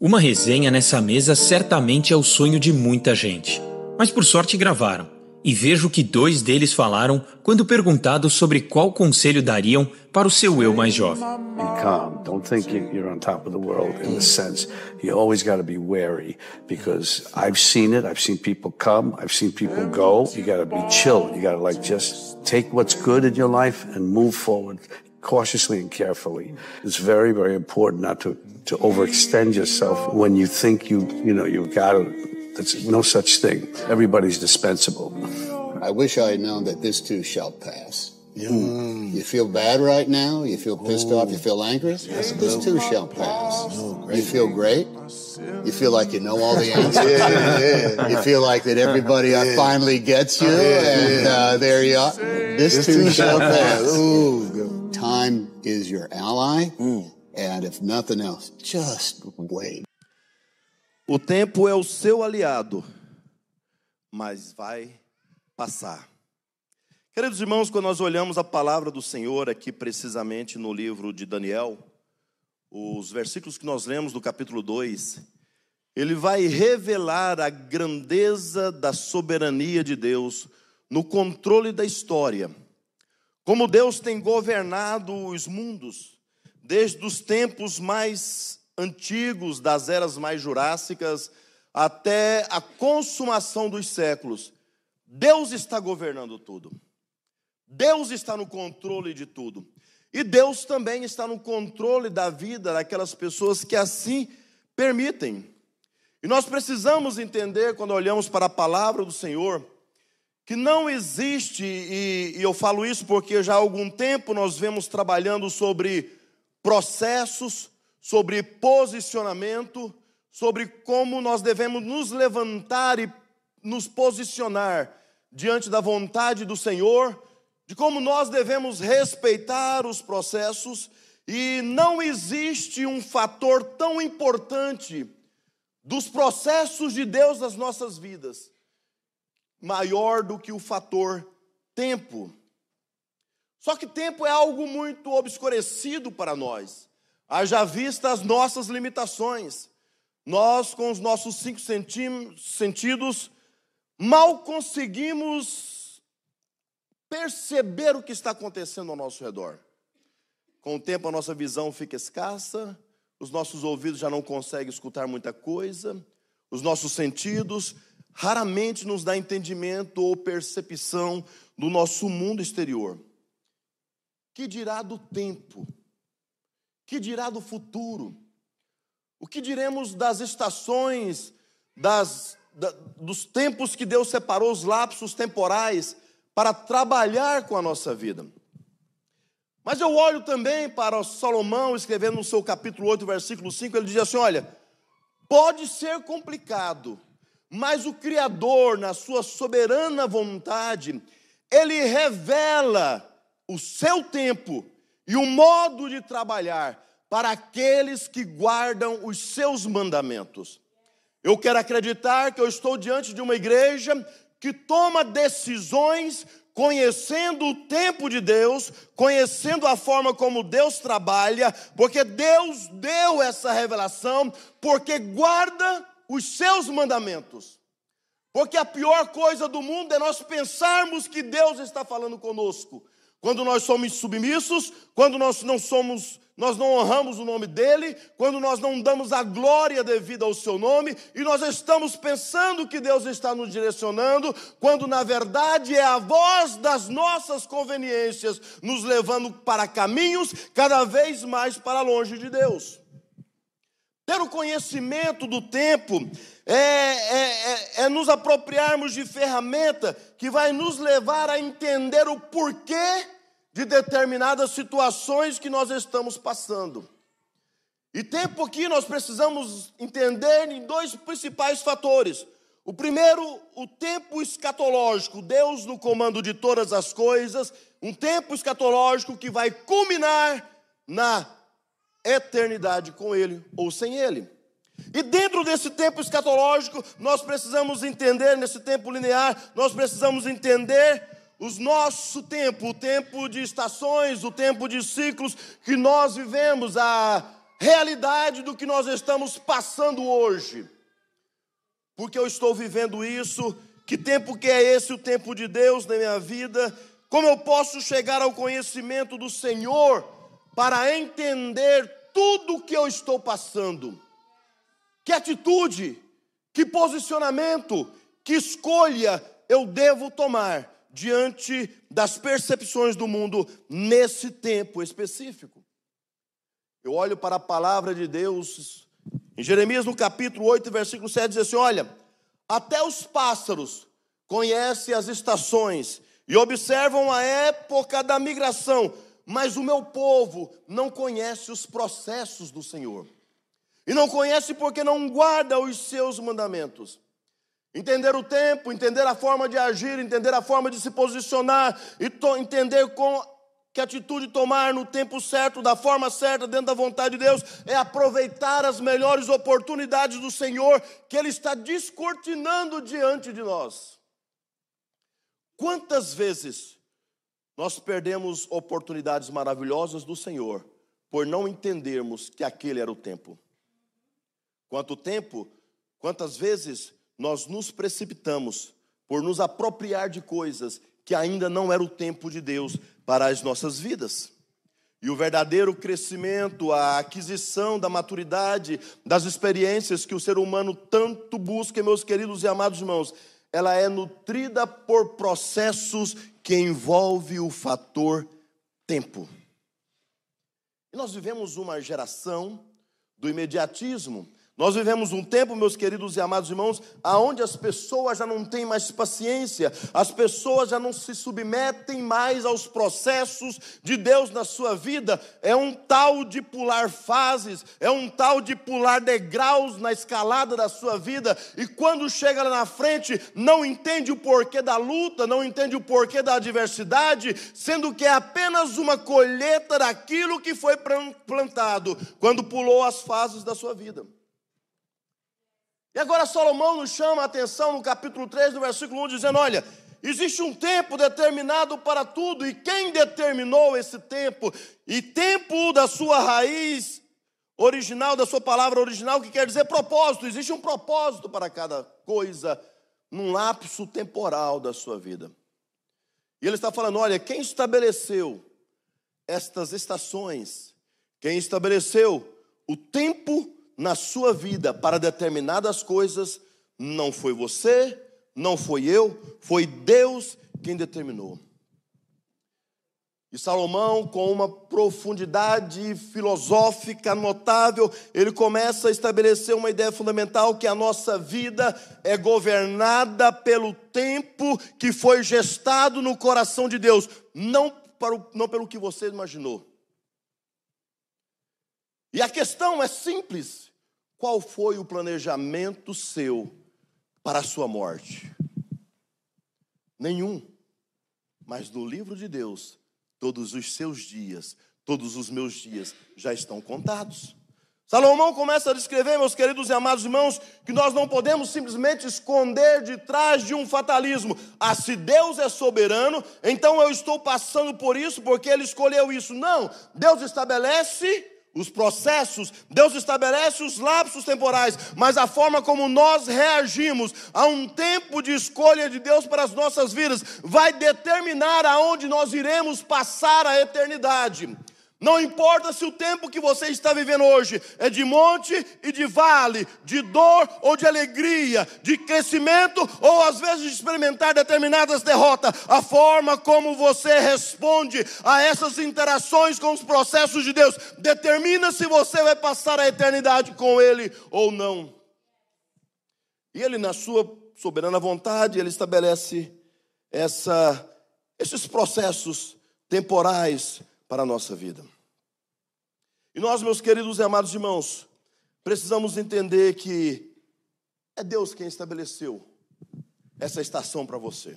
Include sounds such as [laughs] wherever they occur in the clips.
Uma resenha nessa mesa certamente é o sonho de muita gente. Mas por sorte gravaram. E vejo que dois deles falaram quando perguntados sobre qual conselho dariam para o seu eu mais jovem. Be calm. Don't think you- you're on top of the world in the sense you always got to be wary because I've seen it. I've seen people come. I've seen people go. You got to be chill. You got to like just take what's good in your life and move forward cautiously and carefully. It's very, very important not to, to overextend yourself when you think you, you know, you've got to. There's no such thing. Everybody's dispensable. I wish I had known that this too shall pass. You feel bad right now? You feel pissed off? You feel angry? this too shall pass. you feel great? You feel like you know all the [laughs] answers? You feel like that everybody uh, finally gets you, and uh, there you are. This, too, shall pass. Time is your ally, and if nothing else, just wait. O tempo é o seu aliado, mas vai passar. Queridos irmãos, quando nós olhamos a palavra do Senhor aqui precisamente no livro de Daniel, os versículos que nós lemos do capítulo 2, ele vai revelar a grandeza da soberania de Deus no controle da história. Como Deus tem governado os mundos desde os tempos mais antigos, das eras mais jurássicas, até a consumação dos séculos. Deus está governando tudo. Deus está no controle de tudo. E Deus também está no controle da vida daquelas pessoas que assim permitem. E nós precisamos entender, quando olhamos para a palavra do Senhor, que não existe, e, e eu falo isso porque já há algum tempo nós vemos trabalhando sobre processos, sobre posicionamento, sobre como nós devemos nos levantar e nos posicionar diante da vontade do Senhor, de como nós devemos respeitar os processos, e não existe um fator tão importante dos processos de Deus nas nossas vidas maior do que o fator tempo. Só que tempo é algo muito obscurecido para nós. Haja vista as nossas limitações. Nós, com os nossos cinco sentidos, mal conseguimos perceber o que está acontecendo ao nosso redor. Com o tempo, a nossa visão fica escassa, os nossos ouvidos já não conseguem escutar muita coisa, os nossos sentidos raramente nos dá entendimento ou percepção do nosso mundo exterior. Que dirá do tempo? Que dirá do futuro? O que diremos das estações, das, da- dos tempos que Deus separou, os lapsos temporais, para trabalhar com a nossa vida? Mas eu olho também para Salomão, escrevendo no seu capítulo 8, versículo 5, ele diz assim: olha, pode ser complicado, mas o Criador, na sua soberana vontade, ele revela o seu tempo e o modo de trabalhar para aqueles que guardam os seus mandamentos. Eu quero acreditar que eu estou diante de uma igreja que toma decisões conhecendo o tempo de Deus, conhecendo a forma como Deus trabalha, porque Deus deu essa revelação, porque guarda os seus mandamentos. Porque a pior coisa do mundo é nós pensarmos que Deus está falando conosco. Quando nós somos submissos, quando nós não somos, nós não honramos o nome dele, quando nós não damos a glória devida ao seu nome, e nós estamos pensando que Deus está nos direcionando, quando na verdade é a voz das nossas conveniências nos levando para caminhos cada vez mais para longe de Deus. Ter o conhecimento do tempo é, é, é, é nos apropriarmos de ferramenta que vai nos levar a entender o porquê de determinadas situações que nós estamos passando. E tempo aqui nós precisamos entender em dois principais fatores. O primeiro, o tempo escatológico, Deus no comando de todas as coisas, um tempo escatológico que vai culminar na eternidade com Ele ou sem Ele. E dentro desse tempo escatológico, nós precisamos entender, nesse tempo linear, nós precisamos entender o nosso tempo, o tempo de estações, o tempo de ciclos que nós vivemos, a, realidade do que nós estamos passando hoje. Porque eu estou vivendo isso, que tempo que é esse o tempo de Deus na minha vida? Como eu posso chegar ao conhecimento do Senhor para entender tudo que eu estou passando? Que atitude, que posicionamento, que escolha eu devo tomar diante das percepções do mundo nesse tempo específico? Eu olho para a palavra de Deus, em Jeremias no capítulo 8, versículo 7, diz assim: Olha, até os pássaros conhecem as estações e observam a época da migração, mas o meu povo não conhece os processos do Senhor. E não conhece porque não guarda os seus mandamentos. Entender o tempo, entender a forma de agir, entender a forma de se posicionar e entender com que atitude tomar no tempo certo, da forma certa, dentro da vontade de Deus, é aproveitar as melhores oportunidades do Senhor que Ele está descortinando diante de nós. Quantas vezes nós perdemos oportunidades maravilhosas do Senhor por não entendermos que aquele era o tempo? Quanto tempo, quantas vezes nós nos precipitamos por nos apropriar de coisas que ainda não era o tempo de Deus para as nossas vidas? E o verdadeiro crescimento, a aquisição da maturidade, das experiências que o ser humano tanto busca, meus queridos e amados irmãos, ela é nutrida por processos que envolvem o fator tempo. E nós vivemos uma geração do imediatismo, nós vivemos um tempo, meus queridos e amados irmãos, aonde as pessoas já não têm mais paciência, as pessoas já não se submetem mais aos processos de Deus na sua vida. É um tal de pular fases, é um tal de pular degraus na escalada da sua vida, e quando chega lá na frente, não entende o porquê da luta, não entende o porquê da adversidade, sendo que é apenas uma colheita daquilo que foi plantado quando pulou as fases da sua vida. E agora Salomão nos chama a atenção no capítulo 3, no versículo 1, dizendo: Olha, existe um tempo determinado para tudo, e quem determinou esse tempo? E tempo da sua raiz original, da sua palavra original, que quer dizer propósito. Existe um propósito para cada coisa, num lapso temporal da sua vida. E ele está falando: olha, quem estabeleceu estas estações, quem estabeleceu o tempo na sua vida para determinadas coisas, não foi você, não foi eu, foi Deus quem determinou. E Salomão, com uma profundidade filosófica notável, ele começa a estabelecer uma ideia fundamental que a nossa vida é governada pelo tempo que foi gestado no coração de Deus, não, para o, não pelo que você imaginou. E a questão é simples. Qual foi o planejamento seu para a sua morte? Nenhum. Mas no livro de Deus, todos os seus dias, todos os meus dias já estão contados. Salomão começa a descrever, meus queridos e amados irmãos, que nós não podemos simplesmente esconder de trás de um fatalismo. Ah, se Deus é soberano, então eu estou passando por isso porque Ele escolheu isso. Não, Deus estabelece os processos, Deus estabelece os lapsos temporais, mas a forma como nós reagimos a um tempo de escolha de Deus para as nossas vidas vai determinar aonde nós iremos passar a eternidade. Não importa se o tempo que você está vivendo hoje é de monte e de vale, de dor ou de alegria, de crescimento ou às vezes de experimentar determinadas derrotas, a forma como você responde a essas interações com os processos de Deus determina se você vai passar a eternidade com Ele ou não. E Ele, na sua soberana vontade, Ele estabelece essa, esses processos temporais para a nossa vida. E nós, meus queridos e amados irmãos, precisamos entender que é Deus quem estabeleceu essa estação para você.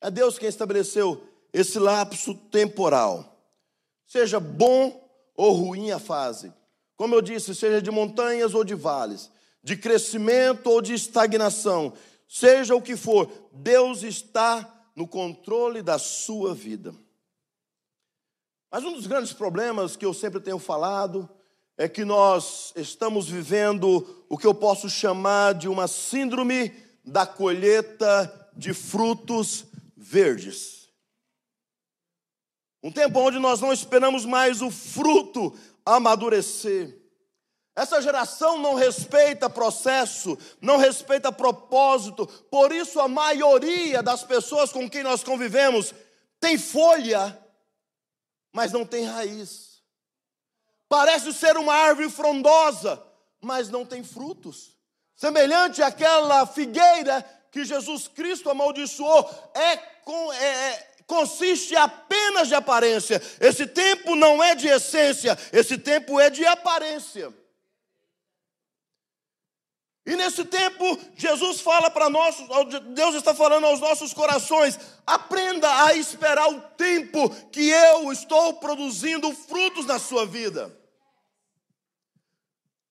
É Deus quem estabeleceu esse lapso temporal. Seja bom ou ruim a fase. Como eu disse, seja de montanhas ou de vales, de crescimento ou de estagnação, seja o que for, Deus está no controle da sua vida. Mas um dos grandes problemas que eu sempre tenho falado é que nós estamos vivendo o que eu posso chamar de uma síndrome da colheita de frutos verdes. Um tempo onde nós não esperamos mais o fruto amadurecer. Essa geração não respeita processo, não respeita propósito, por isso a maioria das pessoas com quem nós convivemos tem folha, mas não tem raiz. Parece ser uma árvore frondosa, mas não tem frutos. Semelhante àquela figueira que Jesus Cristo amaldiçoou, é, com, é, é consiste apenas de aparência. Esse tempo não é de essência, esse tempo é de aparência. E nesse tempo, Jesus fala para nós, Deus está falando aos nossos corações: aprenda a esperar o tempo que eu estou produzindo frutos na sua vida.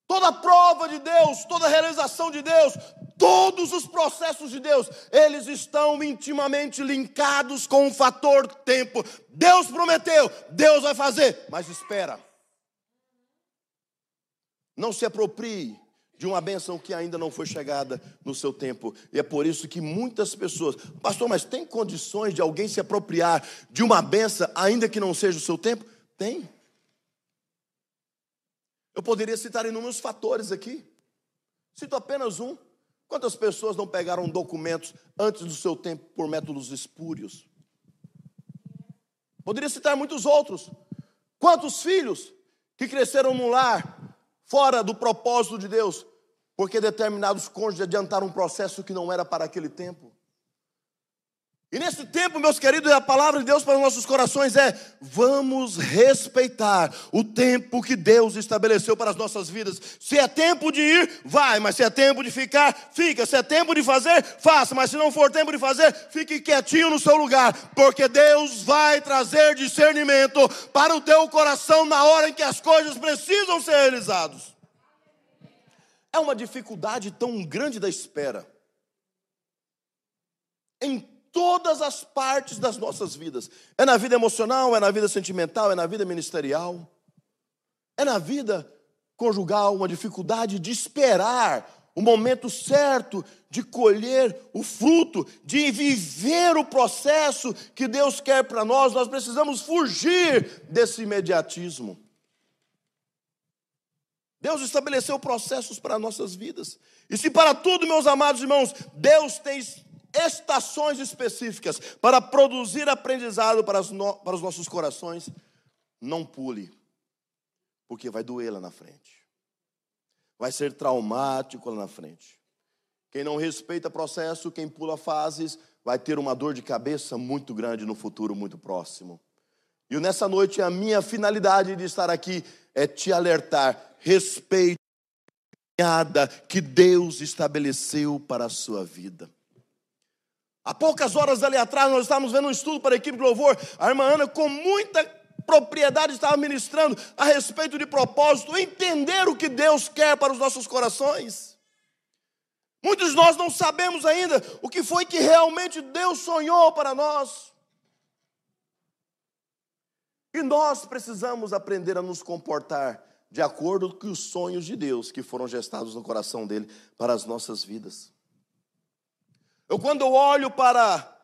Toda prova de Deus, toda realização de Deus, todos os processos de Deus, eles estão intimamente linkados com o fator tempo. Deus prometeu, Deus vai fazer, mas espera. Não se aproprie de uma benção que ainda não foi chegada no seu tempo. E é por isso que muitas pessoas, pastor, mas tem condições de alguém se apropriar de uma benção ainda que não seja o seu tempo? Tem. Eu poderia citar inúmeros fatores aqui. Cito apenas um. Quantas pessoas não pegaram documentos antes do seu tempo por métodos espúrios? Poderia citar muitos outros. Quantos filhos que cresceram num lar fora do propósito de Deus porque determinados cônjuges adiantaram um processo que não era para aquele tempo. E nesse tempo, meus queridos, a palavra de Deus para os nossos corações é: vamos respeitar o tempo que Deus estabeleceu para as nossas vidas. Se é tempo de ir, vai, mas se é tempo de ficar, fica. Se é tempo de fazer, faça, mas se não for tempo de fazer, fique quietinho no seu lugar, porque Deus vai trazer discernimento para o teu coração na hora em que as coisas precisam ser realizadas. É uma dificuldade tão grande da espera. Em todas as partes das nossas vidas. É na vida emocional, é na vida sentimental, é na vida ministerial. É na vida conjugal uma dificuldade de esperar o momento certo de colher o fruto, de viver o processo que Deus quer para nós. Nós precisamos fugir desse imediatismo. Deus estabeleceu processos para nossas vidas. E se para tudo, meus amados irmãos, Deus tem estações específicas para produzir aprendizado para, no, para os nossos corações, não pule, porque vai doer lá na frente. Vai ser traumático lá na frente. Quem não respeita processo, quem pula fases, vai ter uma dor de cabeça muito grande no futuro muito próximo. E nessa noite a minha finalidade de estar aqui é te alertar respeito que Deus estabeleceu para a sua vida. Há poucas horas ali atrás, nós estávamos vendo um estudo para a equipe de louvor. A irmã Ana, com muita propriedade, estava ministrando a respeito de propósito, entender o que Deus quer para os nossos corações. Muitos de nós não sabemos ainda o que foi que realmente Deus sonhou para nós. E nós precisamos aprender a nos comportar de acordo com os sonhos de Deus que foram gestados no coração dele para as nossas vidas. Eu, quando olho para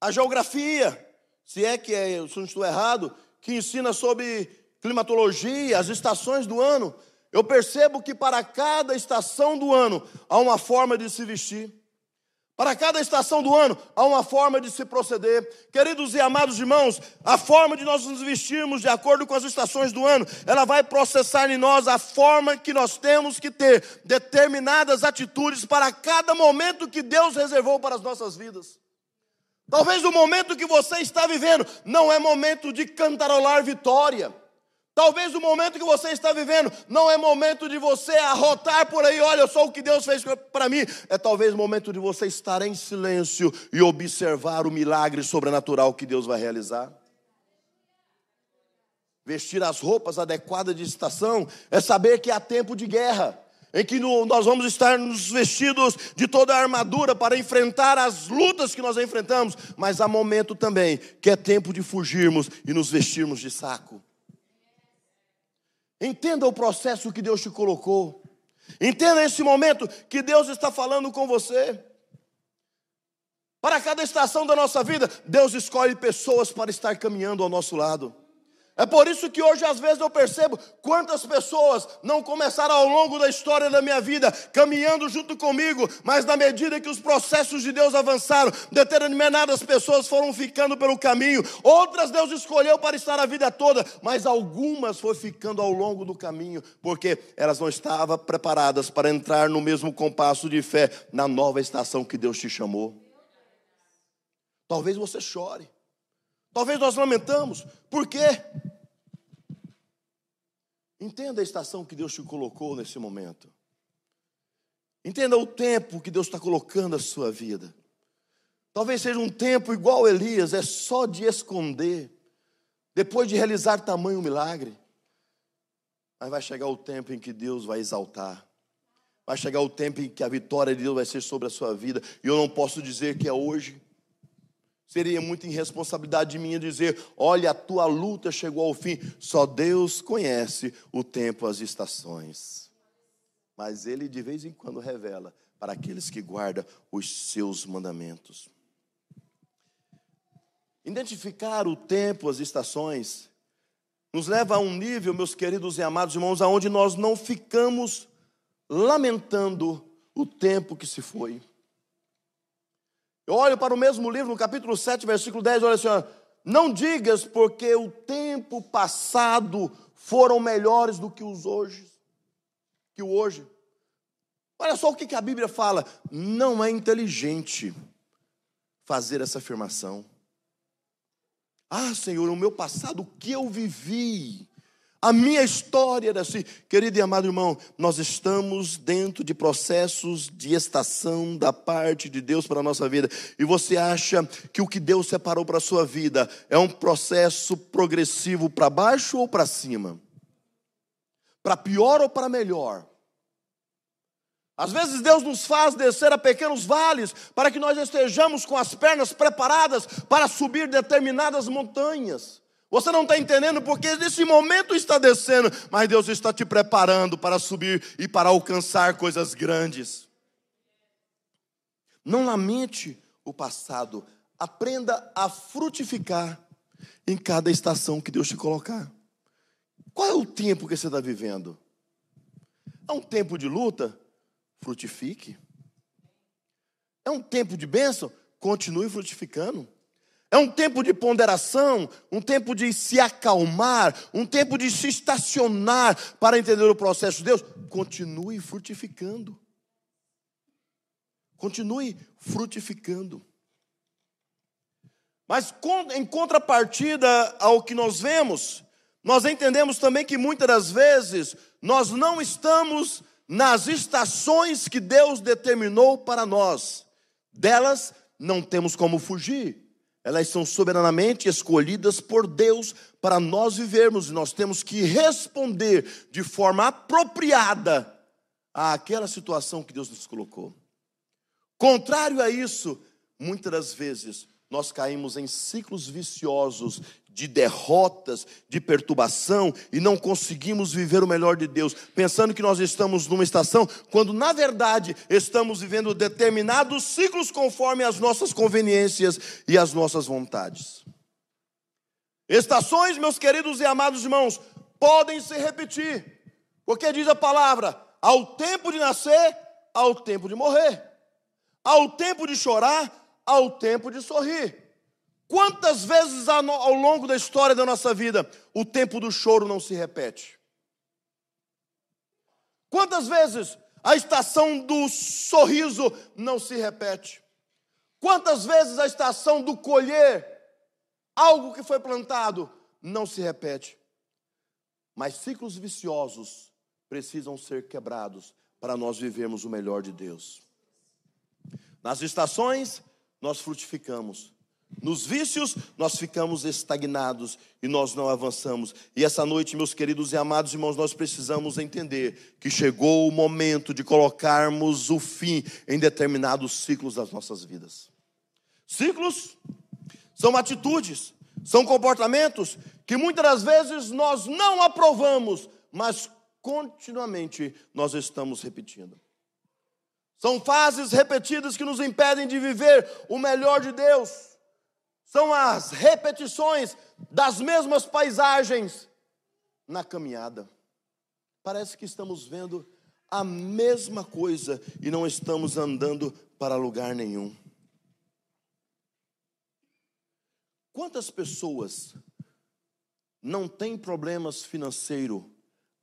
a geografia, se é que é, se não estou errado, que ensina sobre climatologia, as estações do ano, eu percebo que para cada estação do ano há uma forma de se vestir. Para cada estação do ano há uma forma de se proceder. Queridos e amados irmãos, a forma de nós nos vestirmos de acordo com as estações do ano, ela vai processar em nós a forma que nós temos que ter determinadas atitudes para cada momento que Deus reservou para as nossas vidas. Talvez o momento que você está vivendo não é momento de cantarolar vitória. Talvez o momento que você está vivendo não é momento de você arrotar por aí, olha só o que Deus fez para mim. É talvez o momento de você estar em silêncio e observar o milagre sobrenatural que Deus vai realizar. Vestir as roupas adequadas de estação é saber que há tempo de guerra, em que nós vamos estar nos vestidos de toda a armadura para enfrentar as lutas que nós enfrentamos, mas há momento também que é tempo de fugirmos e nos vestirmos de saco. Entenda o processo que Deus te colocou. Entenda esse momento que Deus está falando com você. Para cada estação da nossa vida, Deus escolhe pessoas para estar caminhando ao nosso lado. É por isso que hoje, às vezes, eu percebo quantas pessoas não começaram ao longo da história da minha vida caminhando junto comigo, mas na medida que os processos de Deus avançaram, determinadas pessoas foram ficando pelo caminho, outras Deus escolheu para estar a vida toda, mas algumas foram ficando ao longo do caminho, porque elas não estavam preparadas para entrar no mesmo compasso de fé na nova estação que Deus te chamou. Talvez você chore. Talvez nós lamentamos. Por quê? Entenda a estação que Deus te colocou nesse momento. Entenda o tempo que Deus está colocando a sua vida. Talvez seja um tempo igual Elias, é só de esconder, depois de realizar tamanho milagre. Mas vai chegar o tempo em que Deus vai exaltar. Vai chegar o tempo em que a vitória de Deus vai ser sobre a sua vida. E eu não posso dizer que é hoje. Seria muita irresponsabilidade minha dizer: olha, a tua luta chegou ao fim. Só Deus conhece o tempo, as estações. Mas Ele de vez em quando revela para aqueles que guardam os seus mandamentos. Identificar o tempo, as estações, nos leva a um nível, meus queridos e amados irmãos, aonde nós não ficamos lamentando o tempo que se foi. Eu olho para o mesmo livro, no capítulo 7, versículo 10, olha assim: não digas porque o tempo passado foram melhores do que os hoje, que o hoje. Olha só o que a Bíblia fala. Não é inteligente fazer essa afirmação. Ah, Senhor, o meu passado, o que eu vivi, a minha história era assim, querido e amado irmão, nós estamos dentro de processos de estação da parte de Deus para a nossa vida. E você acha que o que Deus separou para a sua vida é um processo progressivo para baixo ou para cima? Para pior ou para melhor? Às vezes Deus nos faz descer a pequenos vales para que nós estejamos com as pernas preparadas para subir determinadas montanhas. Você não está entendendo porque nesse momento está descendo, mas Deus está te preparando para subir e para alcançar coisas grandes. Não lamente o passado, aprenda a frutificar em cada estação que Deus te colocar. Qual é o tempo que você está vivendo? É um tempo de luta? Frutifique. É um tempo de bênção? Continue frutificando. É um tempo de ponderação, um tempo de se acalmar, um tempo de se estacionar para entender o processo de Deus. Continue frutificando. Continue frutificando. Mas em contrapartida ao que nós vemos, nós entendemos também que muitas das vezes nós não estamos nas estações que Deus determinou para nós. Delas não temos como fugir elas são soberanamente escolhidas por Deus para nós vivermos, e nós temos que responder de forma apropriada àquela situação que Deus nos colocou. Contrário a isso, muitas das vezes nós caímos em ciclos viciosos de derrotas, de perturbação e não conseguimos viver o melhor de Deus, pensando que nós estamos numa estação, quando na verdade estamos vivendo determinados ciclos conforme as nossas conveniências e as nossas vontades. Estações, meus queridos e amados irmãos, podem se repetir, porque diz a palavra: ao tempo de nascer, ao tempo de morrer, ao tempo de chorar, ao tempo de sorrir. Quantas vezes ao longo da história da nossa vida o tempo do choro não se repete? Quantas vezes a estação do sorriso não se repete? Quantas vezes a estação do colher algo que foi plantado não se repete? Mas ciclos viciosos precisam ser quebrados para nós vivermos o melhor de Deus. Nas estações, nós frutificamos. Nos vícios, nós ficamos estagnados e nós não avançamos. E essa noite, meus queridos e amados irmãos, nós precisamos entender que chegou o momento de colocarmos o fim em determinados ciclos das nossas vidas. Ciclos são atitudes, são comportamentos que muitas das vezes nós não aprovamos, mas continuamente nós estamos repetindo. São fases repetidas que nos impedem de viver o melhor de Deus. São as repetições das mesmas paisagens na caminhada. Parece que estamos vendo a mesma coisa e não estamos andando para lugar nenhum. Quantas pessoas não têm problemas financeiros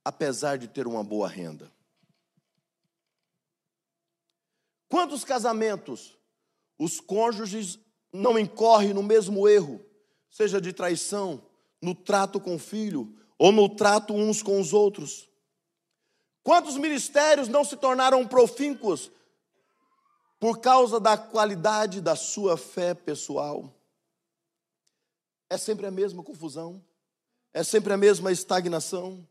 apesar de ter uma boa renda? Quantos casamentos os cônjuges não incorrem no mesmo erro, seja de traição, no trato com o filho ou no trato uns com os outros? Quantos ministérios não se tornaram profícuos por causa da qualidade da sua fé pessoal? É sempre a mesma confusão, é sempre a mesma estagnação,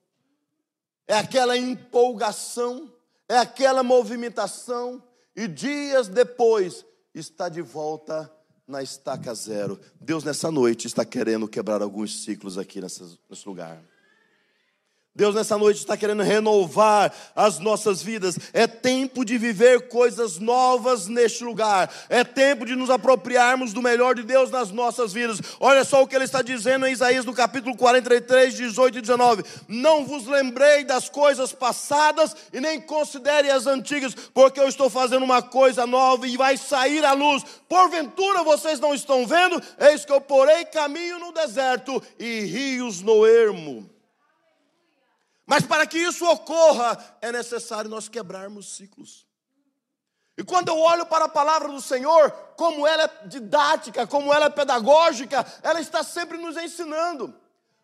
é aquela empolgação, é aquela movimentação, e dias depois está de volta na estaca zero. Deus, nessa noite, está querendo quebrar alguns ciclos aqui nesse lugar. Deus nessa noite está querendo renovar as nossas vidas. É tempo de viver coisas novas neste lugar. É tempo de nos apropriarmos do melhor de Deus nas nossas vidas. Olha só o que ele está dizendo em Isaías no capítulo 43, 18 e 19. Não vos lembrei das coisas passadas e nem considere as antigas, porque eu estou fazendo uma coisa nova e vai sair à luz. Porventura vocês não estão vendo? Eis que eu porei caminho no deserto e rios no ermo. Mas para que isso ocorra, é necessário nós quebrarmos ciclos. E quando eu olho para a palavra do Senhor, como ela é didática, como ela é pedagógica, ela está sempre nos ensinando.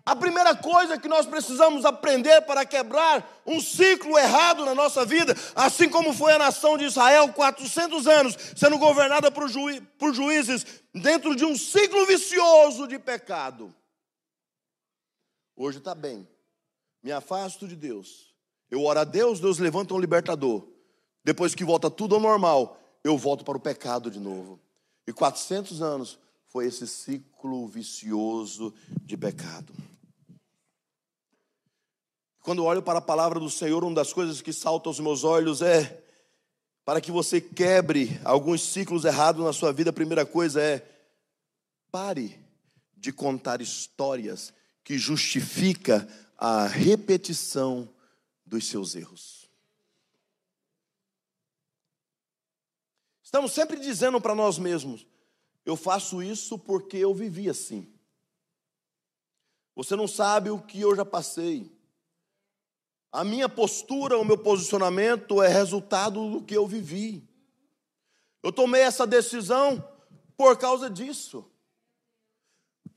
A primeira coisa que nós precisamos aprender para quebrar um ciclo errado na nossa vida, assim como foi a nação de Israel, 400 anos, sendo governada por, por juízes, dentro de um ciclo vicioso de pecado. Hoje está bem, me afasto de Deus. Eu oro a Deus, Deus levanta um libertador. Depois que volta tudo ao normal, eu volto para o pecado de novo. E 400 anos foi esse ciclo vicioso de pecado. Quando olho para a palavra do Senhor, uma das coisas que salta aos meus olhos é para que você quebre alguns ciclos errados na sua vida, a primeira coisa é pare de contar histórias que justifica a repetição dos seus erros. Estamos sempre dizendo para nós mesmos: eu faço isso porque eu vivi assim. Você não sabe o que eu já passei. A minha postura, o meu posicionamento é resultado do que eu vivi. Eu tomei essa decisão por causa disso.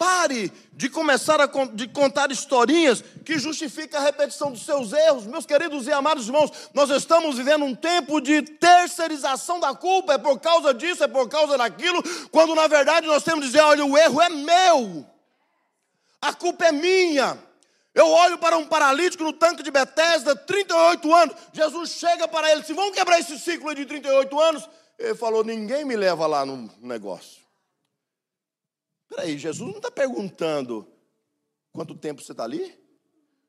Pare de começar a de contar historinhas que justificam a repetição dos seus erros. Meus queridos e amados irmãos, nós estamos vivendo um tempo de terceirização da culpa. É por causa disso, é por causa daquilo, quando na verdade nós temos que dizer: olha, o erro é meu, a culpa é minha. Eu olho para um paralítico no tanque de Betesda, 38 anos. Jesus chega para ele, se vão quebrar esse ciclo de 38 anos. Ele falou: ninguém me leva lá no negócio. Peraí, Jesus não está perguntando quanto tempo você está ali?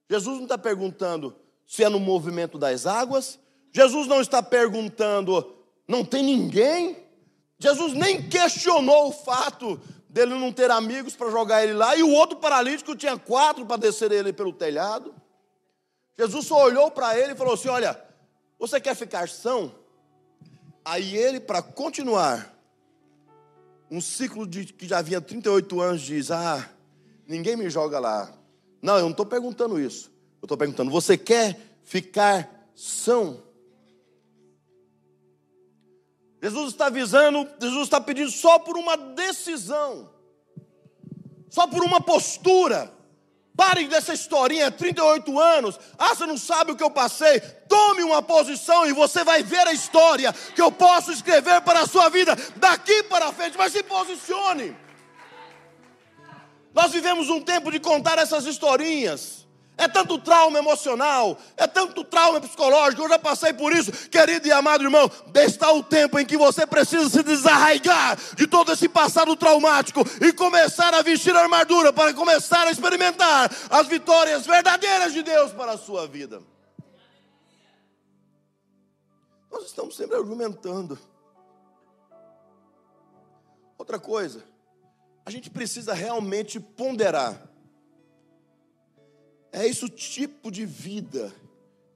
Jesus não está perguntando se é no movimento das águas? Jesus não está perguntando, não tem ninguém? Jesus nem questionou o fato dele não ter amigos para jogar ele lá, e o outro paralítico tinha quatro para descer ele pelo telhado. Jesus só olhou para ele e falou assim: Olha, você quer ficar são? Aí ele, para continuar um ciclo de, que já havia 38 anos diz: Ah, ninguém me joga lá. Não, eu não estou perguntando isso. Eu estou perguntando: você quer ficar são? Jesus está avisando, Jesus está pedindo só por uma decisão, só por uma postura. Pare dessa historinha, 38 anos. Ah, você não sabe o que eu passei. Tome uma posição e você vai ver a história que eu posso escrever para a sua vida daqui para frente. Mas se posicione. Nós vivemos um tempo de contar essas historinhas. É tanto trauma emocional, é tanto trauma psicológico, eu já passei por isso, querido e amado irmão. Está o tempo em que você precisa se desarraigar de todo esse passado traumático e começar a vestir a armadura para começar a experimentar as vitórias verdadeiras de Deus para a sua vida. Nós estamos sempre argumentando. Outra coisa, a gente precisa realmente ponderar é esse o tipo de vida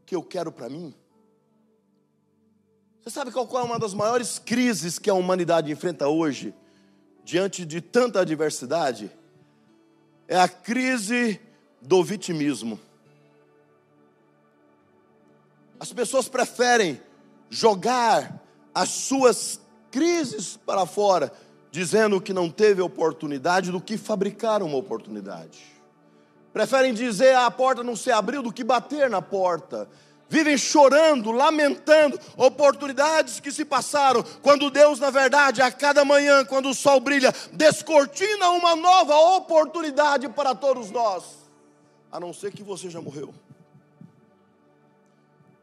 que eu quero para mim? Você sabe qual é uma das maiores crises que a humanidade enfrenta hoje, diante de tanta adversidade? É a crise do vitimismo. As pessoas preferem jogar as suas crises para fora, dizendo que não teve oportunidade, do que fabricar uma oportunidade. Preferem dizer a porta não se abriu do que bater na porta. Vivem chorando, lamentando oportunidades que se passaram, quando Deus, na verdade, a cada manhã, quando o sol brilha, descortina uma nova oportunidade para todos nós, a não ser que você já morreu.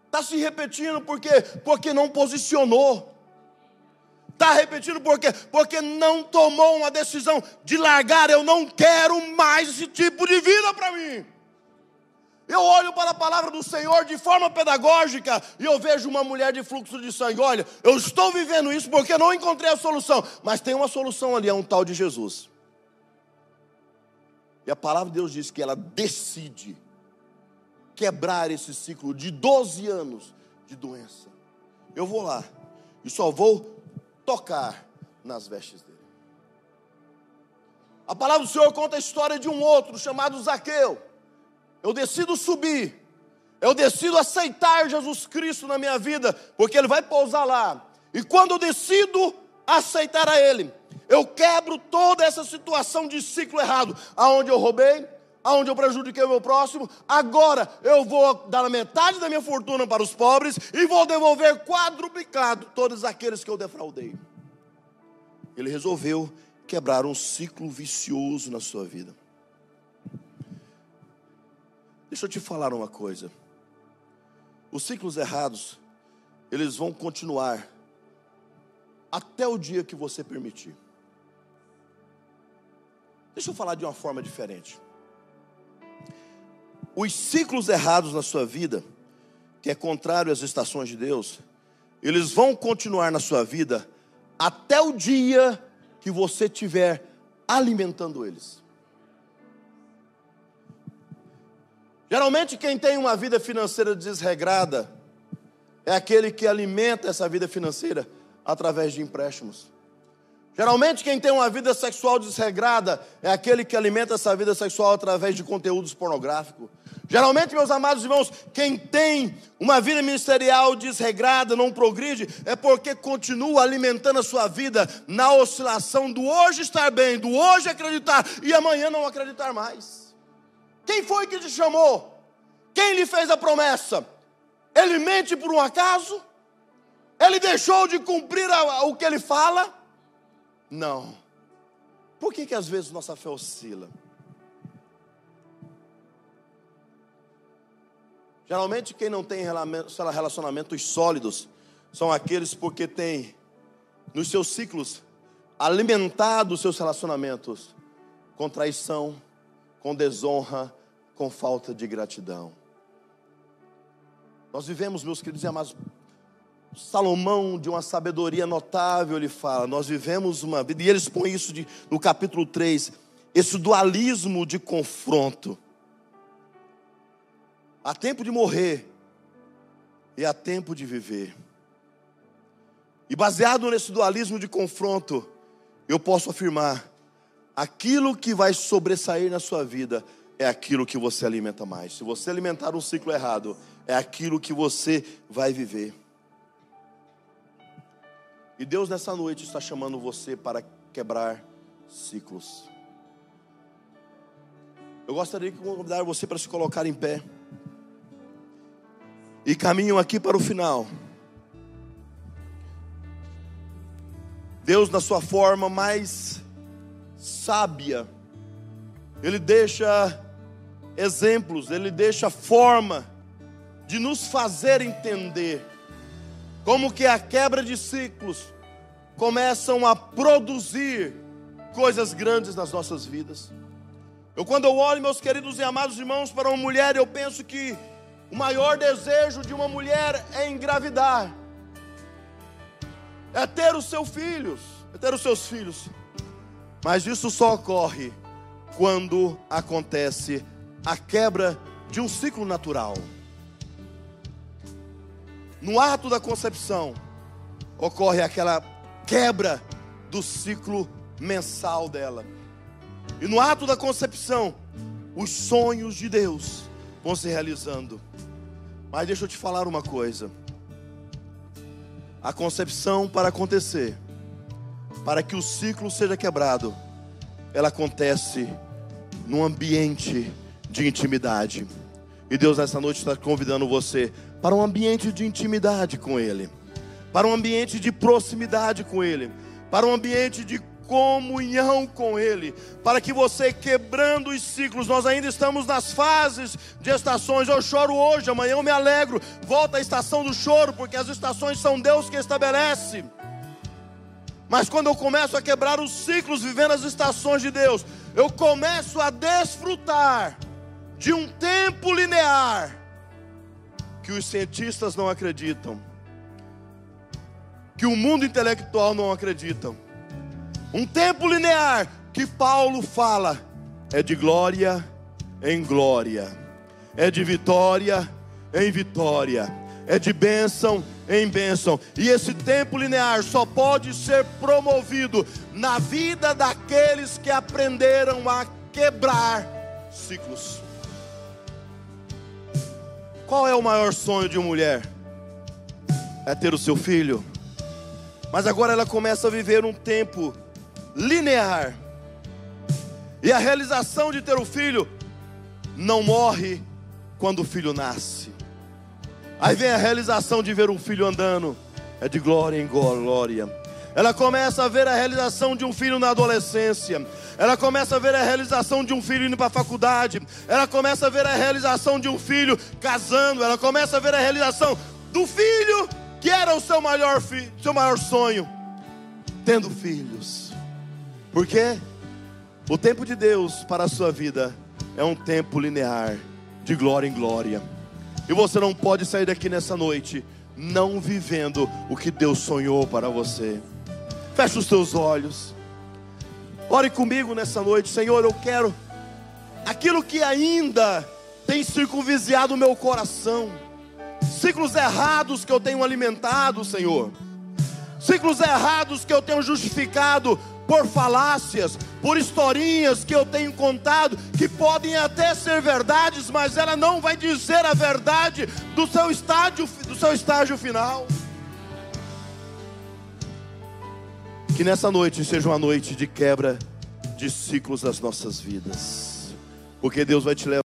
Está se repetindo porque, porque não posicionou. Está repetindo por quê? Porque não tomou uma decisão de largar. Eu não quero mais esse tipo de vida para mim. Eu olho para a palavra do Senhor de forma pedagógica e eu vejo uma mulher de fluxo de sangue. Olha, eu estou vivendo isso porque não encontrei a solução, mas tem uma solução ali, é um tal de Jesus. E a palavra de Deus diz que ela decide quebrar esse ciclo de 12 anos de doença. Eu vou lá e só vou tocar nas vestes dele. A palavra do Senhor conta a história de um outro chamado Zaqueu. Eu decido subir, eu decido aceitar Jesus Cristo na minha vida, porque Ele vai pousar lá. E quando eu decido aceitar a Ele, eu quebro toda essa situação de ciclo errado, aonde eu roubei, aonde eu prejudiquei o meu próximo, agora eu vou dar a metade da minha fortuna para os pobres e vou devolver quadruplicado todos aqueles que eu defraudei. Ele resolveu quebrar um ciclo vicioso na sua vida. Deixa eu te falar uma coisa. Os ciclos errados, eles vão continuar até o dia que você permitir. Deixa eu falar de uma forma diferente os ciclos errados na sua vida, que é contrário às estações de Deus, eles vão continuar na sua vida até o dia que você estiver alimentando eles. Geralmente, quem tem uma vida financeira desregrada é aquele que alimenta essa vida financeira através de empréstimos. Geralmente, quem tem uma vida sexual desregrada é aquele que alimenta essa vida sexual através de conteúdos pornográficos. Geralmente, meus amados irmãos, quem tem uma vida ministerial desregrada, não progride, é porque continua alimentando a sua vida na oscilação do hoje estar bem, do hoje acreditar e amanhã não acreditar mais. Quem foi que te chamou? Quem lhe fez a promessa? Ele mente por um acaso? Ele deixou de cumprir o que ele fala? Não. Por que, que às vezes nossa fé oscila? Geralmente quem não tem relacionamentos sólidos são aqueles porque têm nos seus ciclos alimentado os seus relacionamentos com traição, com desonra, com falta de gratidão. Nós vivemos, meus queridos e amados, Salomão, de uma sabedoria notável, ele fala: Nós vivemos uma vida, e ele expõe isso de, no capítulo 3, esse dualismo de confronto. Há tempo de morrer e há tempo de viver. E baseado nesse dualismo de confronto, eu posso afirmar: aquilo que vai sobressair na sua vida é aquilo que você alimenta mais. Se você alimentar um ciclo errado, é aquilo que você vai viver. E Deus nessa noite está chamando você para quebrar ciclos. Eu gostaria de convidar você para se colocar em pé. E caminham aqui para o final. Deus, na sua forma mais sábia, Ele deixa exemplos, ele deixa forma de nos fazer entender como que a quebra de ciclos começam a produzir coisas grandes nas nossas vidas. Eu quando eu olho, meus queridos e amados irmãos, para uma mulher, eu penso que o maior desejo de uma mulher é engravidar. É ter os seus filhos, é ter os seus filhos. Mas isso só ocorre quando acontece a quebra de um ciclo natural. No ato da concepção, ocorre aquela quebra do ciclo mensal dela. E no ato da concepção, os sonhos de Deus vão se realizando. Mas deixa eu te falar uma coisa. A concepção para acontecer, para que o ciclo seja quebrado, ela acontece num ambiente de intimidade. E Deus nessa noite está convidando você para um ambiente de intimidade com Ele, para um ambiente de proximidade com Ele, para um ambiente de comunhão com Ele, para que você quebrando os ciclos, nós ainda estamos nas fases de estações. Eu choro hoje, amanhã eu me alegro. Volta a estação do choro, porque as estações são Deus que estabelece. Mas quando eu começo a quebrar os ciclos, vivendo as estações de Deus, eu começo a desfrutar de um tempo linear que os cientistas não acreditam, que o mundo intelectual não acreditam. Um tempo linear que Paulo fala é de glória em glória, é de vitória em vitória, é de bênção em bênção. E esse tempo linear só pode ser promovido na vida daqueles que aprenderam a quebrar ciclos. Qual é o maior sonho de uma mulher? É ter o seu filho. Mas agora ela começa a viver um tempo linear. E a realização de ter o filho não morre quando o filho nasce. Aí vem a realização de ver um filho andando, é de glória em glória. Ela começa a ver a realização de um filho na adolescência. Ela começa a ver a realização de um filho indo para a faculdade. Ela começa a ver a realização de um filho casando. Ela começa a ver a realização do filho que era o seu maior, seu maior sonho, tendo filhos. Porque o tempo de Deus para a sua vida é um tempo linear, de glória em glória. E você não pode sair daqui nessa noite não vivendo o que Deus sonhou para você. Feche os teus olhos. Ore comigo nessa noite, Senhor. Eu quero aquilo que ainda tem circunviziado o meu coração, ciclos errados que eu tenho alimentado, Senhor, ciclos errados que eu tenho justificado por falácias, por historinhas que eu tenho contado, que podem até ser verdades, mas ela não vai dizer a verdade do seu estágio, do seu estágio final. Que nessa noite seja uma noite de quebra de ciclos das nossas vidas. Porque Deus vai te levar.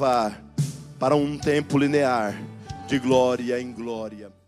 Levar para um tempo linear de glória em glória.